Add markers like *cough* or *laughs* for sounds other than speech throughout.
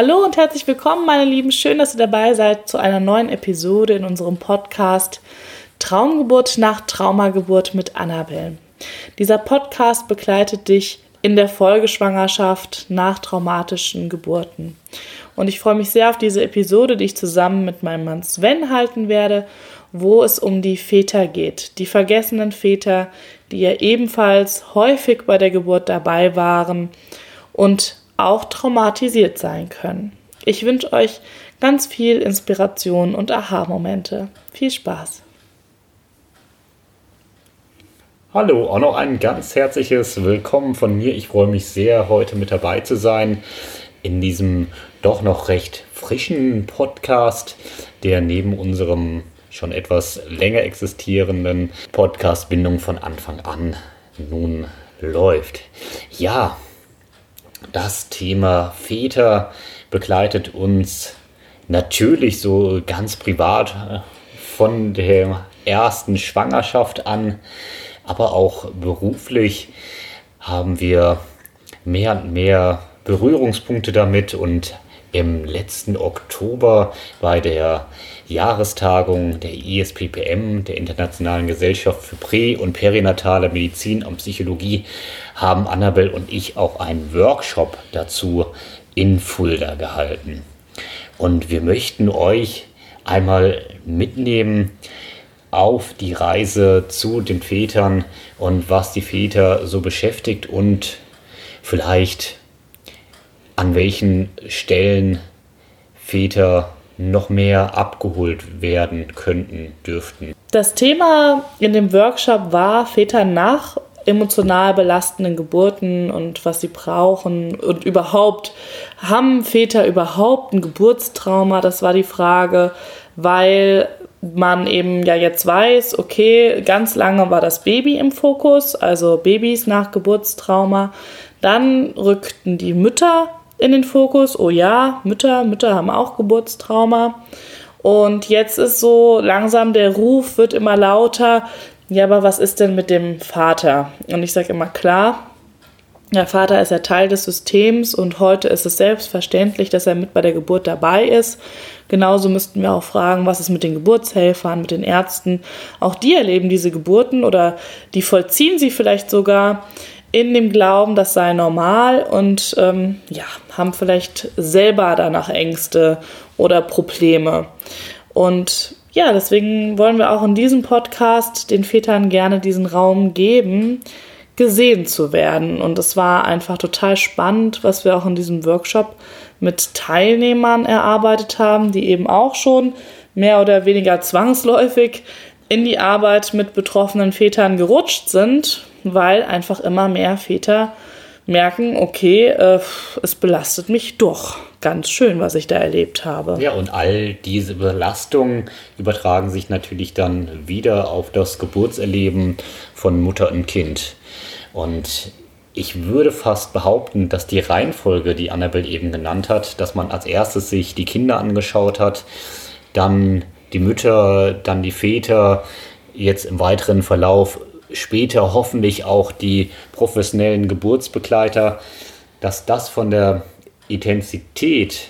Hallo und herzlich willkommen, meine Lieben. Schön, dass ihr dabei seid zu einer neuen Episode in unserem Podcast Traumgeburt nach Traumageburt mit Annabelle. Dieser Podcast begleitet dich in der Folgeschwangerschaft nach traumatischen Geburten. Und ich freue mich sehr auf diese Episode, die ich zusammen mit meinem Mann Sven halten werde, wo es um die Väter geht. Die vergessenen Väter, die ja ebenfalls häufig bei der Geburt dabei waren und auch traumatisiert sein können. Ich wünsche euch ganz viel Inspiration und Aha-Momente. Viel Spaß! Hallo, auch noch ein ganz herzliches Willkommen von mir. Ich freue mich sehr, heute mit dabei zu sein in diesem doch noch recht frischen Podcast, der neben unserem schon etwas länger existierenden Podcast Bindung von Anfang an nun läuft. Ja, das Thema Väter begleitet uns natürlich so ganz privat äh, von der ersten Schwangerschaft an, aber auch beruflich haben wir mehr und mehr Berührungspunkte damit und im letzten Oktober bei der Jahrestagung der ISPPM, der Internationalen Gesellschaft für Prä- und Perinatale Medizin und Psychologie, haben Annabel und ich auch einen Workshop dazu in Fulda gehalten. Und wir möchten euch einmal mitnehmen auf die Reise zu den Vätern und was die Väter so beschäftigt und vielleicht an welchen Stellen Väter noch mehr abgeholt werden könnten, dürften. Das Thema in dem Workshop war Väter nach emotional belastenden Geburten und was sie brauchen und überhaupt haben Väter überhaupt ein Geburtstrauma? Das war die Frage, weil man eben ja jetzt weiß, okay, ganz lange war das Baby im Fokus, also Babys nach Geburtstrauma. Dann rückten die Mütter in den Fokus. Oh ja, Mütter, Mütter haben auch Geburtstrauma. Und jetzt ist so langsam der Ruf wird immer lauter. Ja, aber was ist denn mit dem Vater? Und ich sage immer klar, der Vater ist ja Teil des Systems und heute ist es selbstverständlich, dass er mit bei der Geburt dabei ist. Genauso müssten wir auch fragen, was ist mit den Geburtshelfern, mit den Ärzten. Auch die erleben diese Geburten oder die vollziehen sie vielleicht sogar in dem Glauben, das sei normal und ähm, ja, haben vielleicht selber danach Ängste oder Probleme. Und ja, deswegen wollen wir auch in diesem Podcast den Vätern gerne diesen Raum geben, gesehen zu werden. Und es war einfach total spannend, was wir auch in diesem Workshop mit Teilnehmern erarbeitet haben, die eben auch schon mehr oder weniger zwangsläufig in die Arbeit mit betroffenen Vätern gerutscht sind, weil einfach immer mehr Väter merken, okay, äh, es belastet mich doch ganz schön, was ich da erlebt habe. Ja, und all diese Belastungen übertragen sich natürlich dann wieder auf das Geburtserleben von Mutter und Kind. Und ich würde fast behaupten, dass die Reihenfolge, die Annabelle eben genannt hat, dass man als erstes sich die Kinder angeschaut hat, dann die Mütter, dann die Väter, jetzt im weiteren Verlauf später hoffentlich auch die professionellen Geburtsbegleiter, dass das von der Intensität,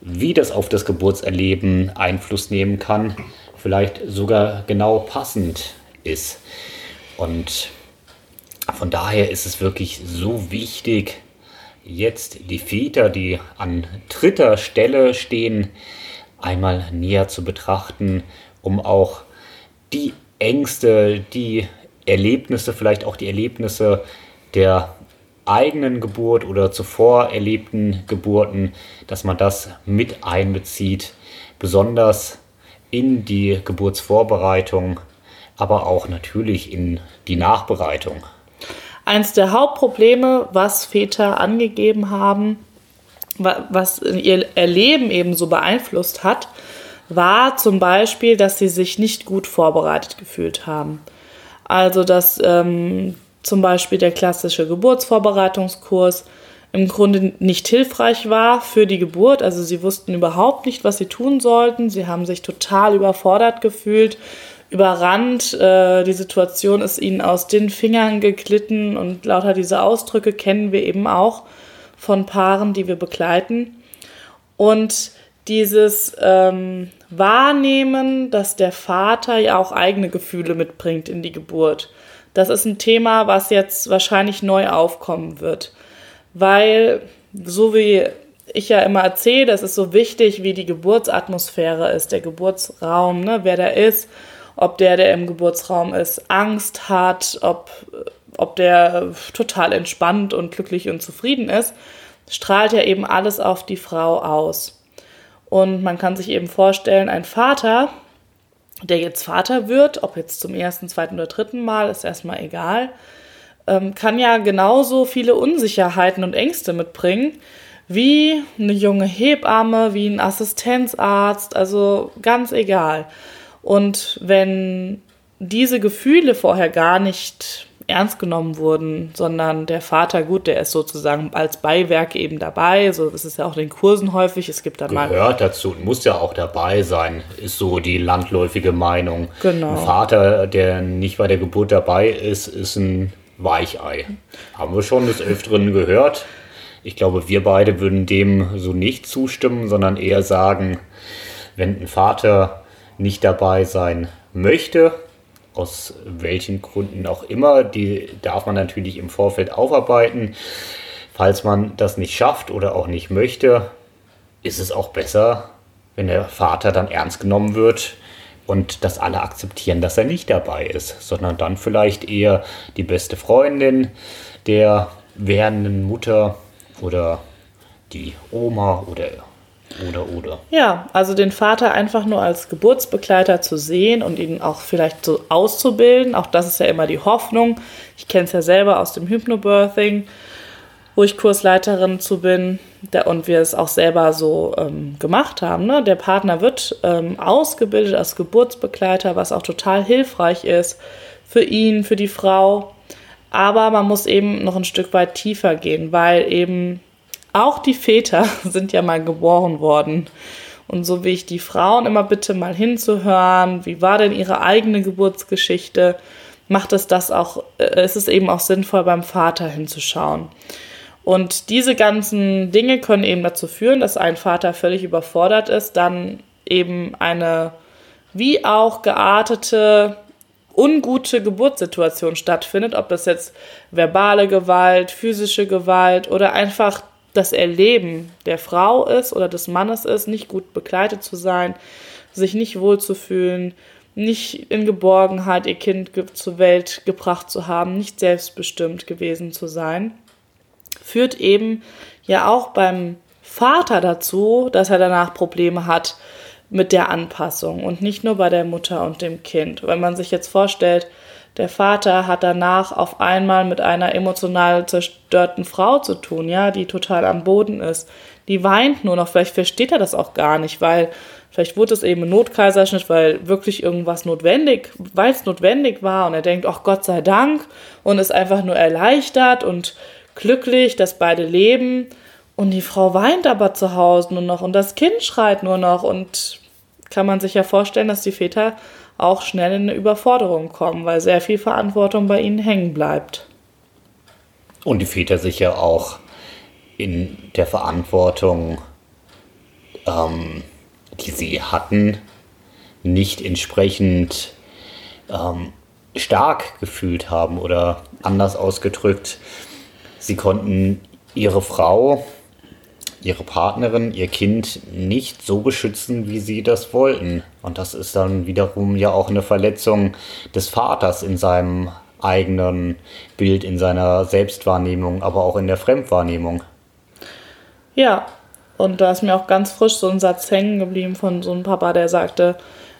wie das auf das Geburtserleben Einfluss nehmen kann, vielleicht sogar genau passend ist. Und von daher ist es wirklich so wichtig, jetzt die Väter, die an dritter Stelle stehen, einmal näher zu betrachten, um auch die Ängste, die Erlebnisse, vielleicht auch die Erlebnisse der eigenen Geburt oder zuvor erlebten Geburten, dass man das mit einbezieht, besonders in die Geburtsvorbereitung, aber auch natürlich in die Nachbereitung. Eins der Hauptprobleme, was Väter angegeben haben, was ihr Erleben eben so beeinflusst hat, war zum Beispiel, dass sie sich nicht gut vorbereitet gefühlt haben. Also dass ähm, zum Beispiel der klassische Geburtsvorbereitungskurs im Grunde nicht hilfreich war für die Geburt. Also sie wussten überhaupt nicht, was sie tun sollten. Sie haben sich total überfordert gefühlt, überrannt. Äh, die Situation ist ihnen aus den Fingern geglitten und lauter diese Ausdrücke kennen wir eben auch von Paaren, die wir begleiten. Und dieses ähm, Wahrnehmen, dass der Vater ja auch eigene Gefühle mitbringt in die Geburt. Das ist ein Thema, was jetzt wahrscheinlich neu aufkommen wird. Weil, so wie ich ja immer erzähle, es ist so wichtig, wie die Geburtsatmosphäre ist, der Geburtsraum, ne, wer der ist, ob der, der im Geburtsraum ist, Angst hat, ob, ob der total entspannt und glücklich und zufrieden ist, strahlt ja eben alles auf die Frau aus. Und man kann sich eben vorstellen, ein Vater, der jetzt Vater wird, ob jetzt zum ersten, zweiten oder dritten Mal, ist erstmal egal, ähm, kann ja genauso viele Unsicherheiten und Ängste mitbringen, wie eine junge Hebamme, wie ein Assistenzarzt, also ganz egal. Und wenn diese Gefühle vorher gar nicht ernst genommen wurden, sondern der Vater, gut, der ist sozusagen als Beiwerk eben dabei. So, das ist ja auch in den Kursen häufig. Es gibt dann Gehört mal. Gehört dazu, muss ja auch dabei sein, ist so die landläufige Meinung. Genau. Ein Vater, der nicht bei der Geburt dabei ist, ist ein Weichei. Haben wir schon des Öfteren gehört. Ich glaube, wir beide würden dem so nicht zustimmen, sondern eher sagen, wenn ein Vater nicht dabei sein möchte, aus welchen Gründen auch immer. Die darf man natürlich im Vorfeld aufarbeiten. Falls man das nicht schafft oder auch nicht möchte, ist es auch besser, wenn der Vater dann ernst genommen wird und dass alle akzeptieren, dass er nicht dabei ist, sondern dann vielleicht eher die beste Freundin der werdenden Mutter oder die Oma oder oder, oder. Ja, also den Vater einfach nur als Geburtsbegleiter zu sehen und ihn auch vielleicht so auszubilden. Auch das ist ja immer die Hoffnung. Ich kenne es ja selber aus dem Hypnobirthing, wo ich Kursleiterin zu bin der, und wir es auch selber so ähm, gemacht haben. Ne? Der Partner wird ähm, ausgebildet als Geburtsbegleiter, was auch total hilfreich ist für ihn, für die Frau. Aber man muss eben noch ein Stück weit tiefer gehen, weil eben auch die Väter *laughs* sind ja mal geboren worden. Und so wie ich die Frauen immer bitte mal hinzuhören, wie war denn ihre eigene Geburtsgeschichte, macht es das auch, äh, ist es eben auch sinnvoll, beim Vater hinzuschauen. Und diese ganzen Dinge können eben dazu führen, dass ein Vater völlig überfordert ist, dann eben eine wie auch geartete, ungute Geburtssituation stattfindet, ob das jetzt verbale Gewalt, physische Gewalt oder einfach das Erleben der Frau ist oder des Mannes ist, nicht gut begleitet zu sein, sich nicht wohlzufühlen, nicht in Geborgenheit ihr Kind zur Welt gebracht zu haben, nicht selbstbestimmt gewesen zu sein, führt eben ja auch beim Vater dazu, dass er danach Probleme hat mit der Anpassung und nicht nur bei der Mutter und dem Kind. Wenn man sich jetzt vorstellt, der Vater hat danach auf einmal mit einer emotional zerstörten Frau zu tun, ja, die total am Boden ist. Die weint nur noch, vielleicht versteht er das auch gar nicht, weil vielleicht wurde es eben ein Notkaiserschnitt, weil wirklich irgendwas notwendig, weil es notwendig war und er denkt, ach Gott sei Dank und ist einfach nur erleichtert und glücklich, dass beide leben. Und die Frau weint aber zu Hause nur noch und das Kind schreit nur noch. Und kann man sich ja vorstellen, dass die Väter auch schnell in eine Überforderung kommen, weil sehr viel Verantwortung bei ihnen hängen bleibt. Und die Väter sich ja auch in der Verantwortung, ähm, die sie hatten, nicht entsprechend ähm, stark gefühlt haben oder anders ausgedrückt, sie konnten ihre Frau ihre Partnerin, ihr Kind nicht so beschützen, wie sie das wollten. Und das ist dann wiederum ja auch eine Verletzung des Vaters in seinem eigenen Bild, in seiner Selbstwahrnehmung, aber auch in der Fremdwahrnehmung. Ja, und da ist mir auch ganz frisch so ein Satz hängen geblieben von so einem Papa, der sagte,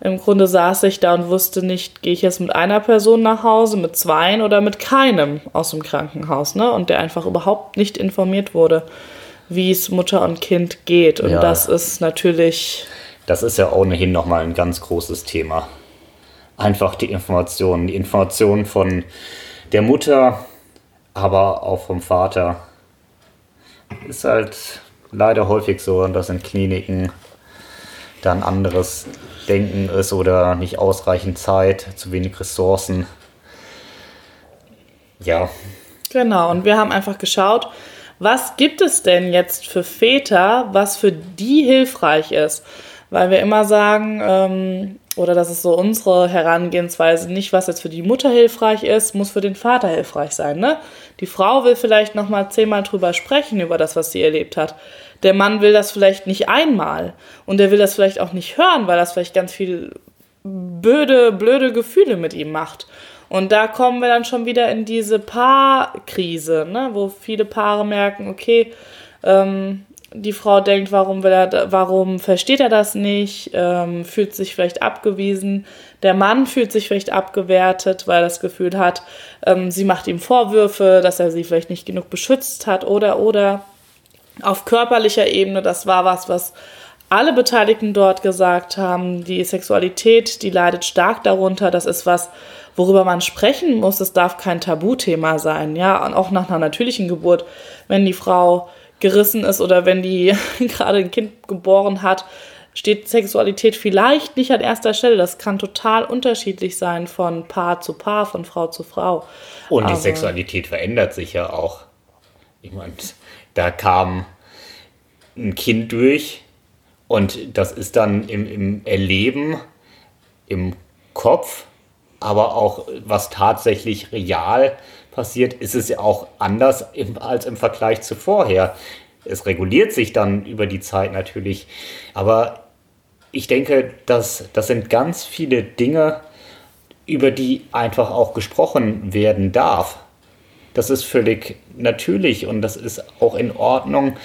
im Grunde saß ich da und wusste nicht, gehe ich jetzt mit einer Person nach Hause, mit zweien oder mit keinem aus dem Krankenhaus, ne? Und der einfach überhaupt nicht informiert wurde wie es Mutter und Kind geht. Und ja. das ist natürlich. Das ist ja ohnehin nochmal ein ganz großes Thema. Einfach die Informationen. Die Informationen von der Mutter, aber auch vom Vater. Ist halt leider häufig so, dass in Kliniken dann anderes Denken ist oder nicht ausreichend Zeit, zu wenig Ressourcen. Ja. Genau, und wir haben einfach geschaut, Was gibt es denn jetzt für Väter, was für die hilfreich ist? Weil wir immer sagen, ähm, oder das ist so unsere Herangehensweise, nicht was jetzt für die Mutter hilfreich ist, muss für den Vater hilfreich sein. Ne? Die Frau will vielleicht noch mal zehnmal drüber sprechen über das, was sie erlebt hat. Der Mann will das vielleicht nicht einmal und der will das vielleicht auch nicht hören, weil das vielleicht ganz viel blöde, blöde Gefühle mit ihm macht. Und da kommen wir dann schon wieder in diese Paarkrise, ne? wo viele Paare merken, okay, ähm, die Frau denkt, warum, will er, warum versteht er das nicht, ähm, fühlt sich vielleicht abgewiesen. Der Mann fühlt sich vielleicht abgewertet, weil er das Gefühl hat, ähm, sie macht ihm Vorwürfe, dass er sie vielleicht nicht genug beschützt hat oder, oder. Auf körperlicher Ebene, das war was, was alle Beteiligten dort gesagt haben, die Sexualität, die leidet stark darunter. Das ist was, worüber man sprechen muss. Es darf kein Tabuthema sein. Ja, und auch nach einer natürlichen Geburt, wenn die Frau gerissen ist oder wenn die *laughs* gerade ein Kind geboren hat, steht Sexualität vielleicht nicht an erster Stelle. Das kann total unterschiedlich sein von Paar zu Paar, von Frau zu Frau. Und die Aber Sexualität verändert sich ja auch. Ich meine, da kam ein Kind durch, und das ist dann im, im Erleben, im Kopf, aber auch was tatsächlich real passiert, ist es ja auch anders im, als im Vergleich zu vorher. Es reguliert sich dann über die Zeit natürlich, aber ich denke, dass das sind ganz viele Dinge, über die einfach auch gesprochen werden darf. Das ist völlig natürlich und das ist auch in Ordnung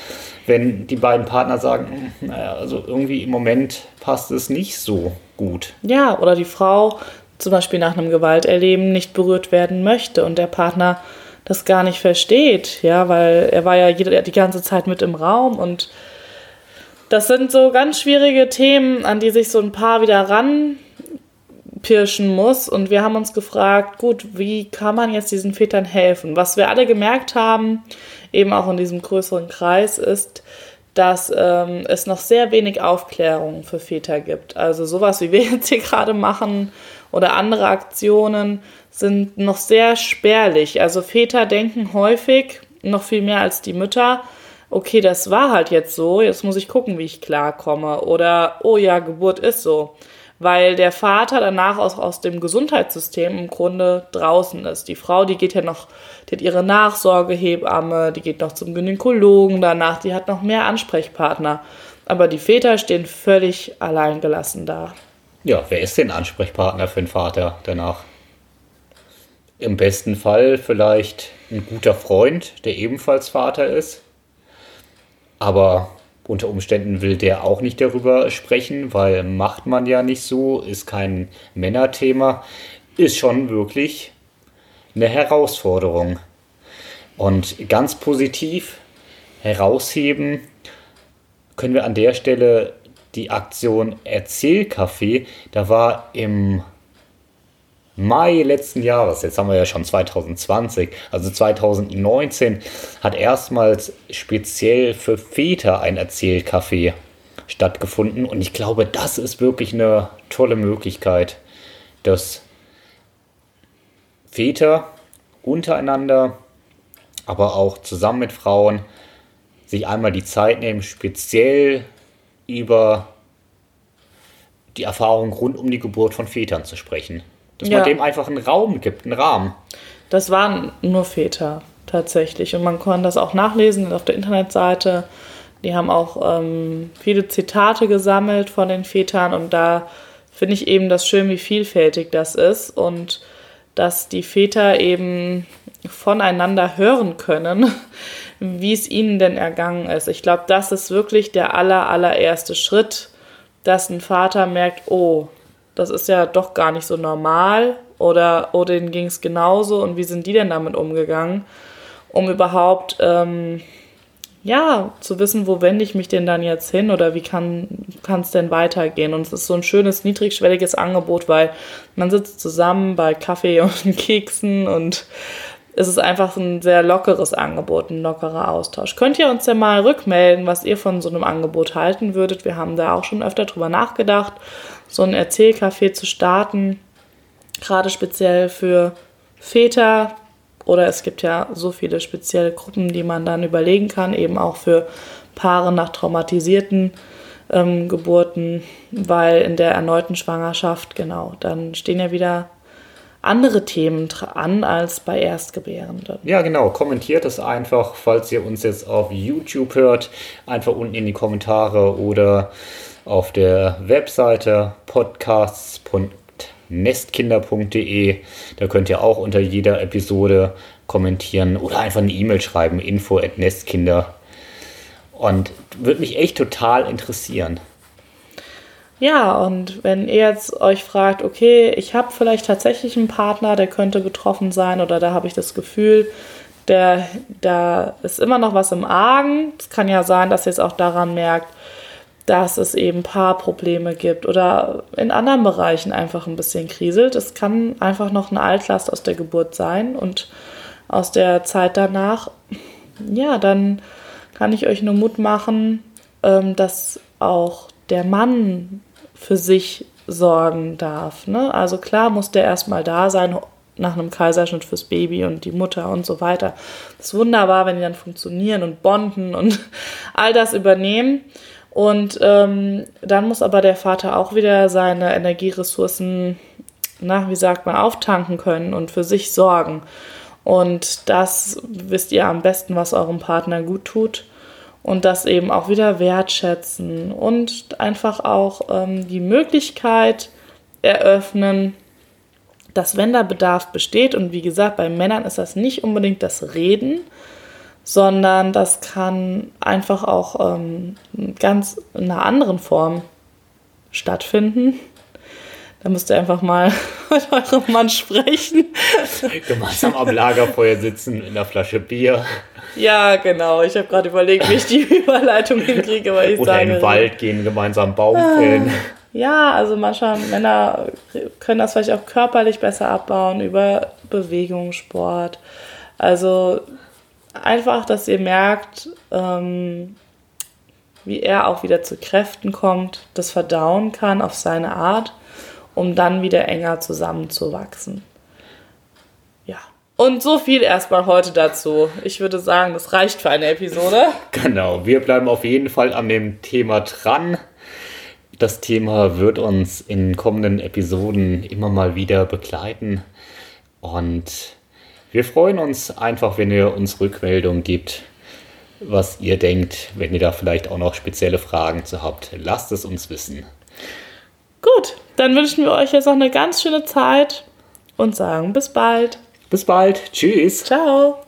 wenn die beiden Partner sagen, hm, naja, also irgendwie im Moment passt es nicht so gut. Ja, oder die Frau zum Beispiel nach einem Gewalterleben nicht berührt werden möchte und der Partner das gar nicht versteht, ja, weil er war ja die ganze Zeit mit im Raum und das sind so ganz schwierige Themen, an die sich so ein Paar wieder ranpirschen muss. Und wir haben uns gefragt, gut, wie kann man jetzt diesen Vätern helfen? Was wir alle gemerkt haben, eben auch in diesem größeren Kreis ist, dass ähm, es noch sehr wenig Aufklärung für Väter gibt. Also sowas, wie wir *laughs* jetzt hier gerade machen oder andere Aktionen sind noch sehr spärlich. Also Väter denken häufig, noch viel mehr als die Mütter, okay, das war halt jetzt so, jetzt muss ich gucken, wie ich klarkomme. Oder, oh ja, Geburt ist so weil der Vater danach aus, aus dem Gesundheitssystem im Grunde draußen ist. Die Frau, die geht ja noch, die hat ihre Nachsorgehebamme, die geht noch zum Gynäkologen danach, die hat noch mehr Ansprechpartner. Aber die Väter stehen völlig alleingelassen da. Ja, wer ist denn Ansprechpartner für den Vater danach? Im besten Fall vielleicht ein guter Freund, der ebenfalls Vater ist. Aber unter Umständen will der auch nicht darüber sprechen, weil macht man ja nicht so, ist kein Männerthema, ist schon wirklich eine Herausforderung. Und ganz positiv herausheben können wir an der Stelle die Aktion Erzählcafé. Da war im Mai letzten Jahres, jetzt haben wir ja schon 2020, also 2019, hat erstmals speziell für Väter ein Erzählcafé stattgefunden. Und ich glaube, das ist wirklich eine tolle Möglichkeit, dass Väter untereinander, aber auch zusammen mit Frauen sich einmal die Zeit nehmen, speziell über die Erfahrung rund um die Geburt von Vätern zu sprechen. Dass ja. man dem einfach einen Raum gibt, einen Rahmen. Das waren nur Väter tatsächlich. Und man konnte das auch nachlesen auf der Internetseite. Die haben auch ähm, viele Zitate gesammelt von den Vätern und da finde ich eben das schön, wie vielfältig das ist und dass die Väter eben voneinander hören können, wie es ihnen denn ergangen ist. Ich glaube, das ist wirklich der aller, allererste Schritt, dass ein Vater merkt, oh, das ist ja doch gar nicht so normal oder, oh, denen ging es genauso und wie sind die denn damit umgegangen, um überhaupt ähm, ja zu wissen, wo wende ich mich denn dann jetzt hin oder wie kann es denn weitergehen. Und es ist so ein schönes, niedrigschwelliges Angebot, weil man sitzt zusammen bei Kaffee *laughs* und Keksen und es ist einfach ein sehr lockeres Angebot, ein lockerer Austausch. Könnt ihr uns ja mal rückmelden, was ihr von so einem Angebot halten würdet? Wir haben da auch schon öfter drüber nachgedacht so ein Erzählcafé zu starten, gerade speziell für Väter, Oder es gibt ja so viele spezielle Gruppen, die man dann überlegen kann, eben auch für Paare nach traumatisierten ähm, Geburten, weil in der erneuten Schwangerschaft, genau, dann stehen ja wieder andere Themen an als bei Erstgebärenden. Ja, genau. Kommentiert es einfach, falls ihr uns jetzt auf YouTube hört, einfach unten in die Kommentare oder auf der Webseite podcasts.nestkinder.de. Da könnt ihr auch unter jeder Episode kommentieren oder einfach eine E-Mail schreiben, info at nestkinder. Und würde mich echt total interessieren. Ja, und wenn ihr jetzt euch fragt, okay, ich habe vielleicht tatsächlich einen Partner, der könnte betroffen sein oder da habe ich das Gefühl, der, da ist immer noch was im Argen. Es kann ja sein, dass ihr es auch daran merkt, dass es eben Paarprobleme gibt oder in anderen Bereichen einfach ein bisschen kriselt. Es kann einfach noch eine Altlast aus der Geburt sein und aus der Zeit danach. Ja, dann kann ich euch nur Mut machen, ähm, dass auch der Mann für sich sorgen darf. Ne? Also klar muss der erstmal da sein nach einem Kaiserschnitt fürs Baby und die Mutter und so weiter. Das ist wunderbar, wenn die dann funktionieren und bonden und *laughs* all das übernehmen. Und ähm, dann muss aber der Vater auch wieder seine Energieressourcen, na, wie sagt man, auftanken können und für sich sorgen. Und das wisst ihr am besten, was eurem Partner gut tut. Und das eben auch wieder wertschätzen und einfach auch ähm, die Möglichkeit eröffnen, dass wenn da Bedarf besteht, und wie gesagt, bei Männern ist das nicht unbedingt das Reden, sondern das kann einfach auch ähm, ganz in einer anderen Form stattfinden. Da müsst ihr einfach mal *laughs* mit eurem Mann sprechen. Gemeinsam am Lagerfeuer sitzen in einer Flasche Bier. Ja, genau. Ich habe gerade überlegt, wie ich die *laughs* Überleitung hinkriege, weil ich Oder sage. in den Wald gehen, gemeinsam Baum fällen. Ja, also manchmal Männer können das vielleicht auch körperlich besser abbauen über Bewegung, Sport. Also einfach, dass ihr merkt, ähm, wie er auch wieder zu Kräften kommt, das verdauen kann auf seine Art, um dann wieder enger zusammenzuwachsen. Ja. Und so viel erstmal heute dazu. Ich würde sagen, das reicht für eine Episode. Genau, wir bleiben auf jeden Fall an dem Thema dran. Das Thema wird uns in kommenden Episoden immer mal wieder begleiten. Und wir freuen uns einfach, wenn ihr uns Rückmeldung gibt, was ihr denkt, wenn ihr da vielleicht auch noch spezielle Fragen zu habt. Lasst es uns wissen. Gut, dann wünschen wir euch jetzt noch eine ganz schöne Zeit und sagen bis bald. Bis bald. Tschüss. Ciao.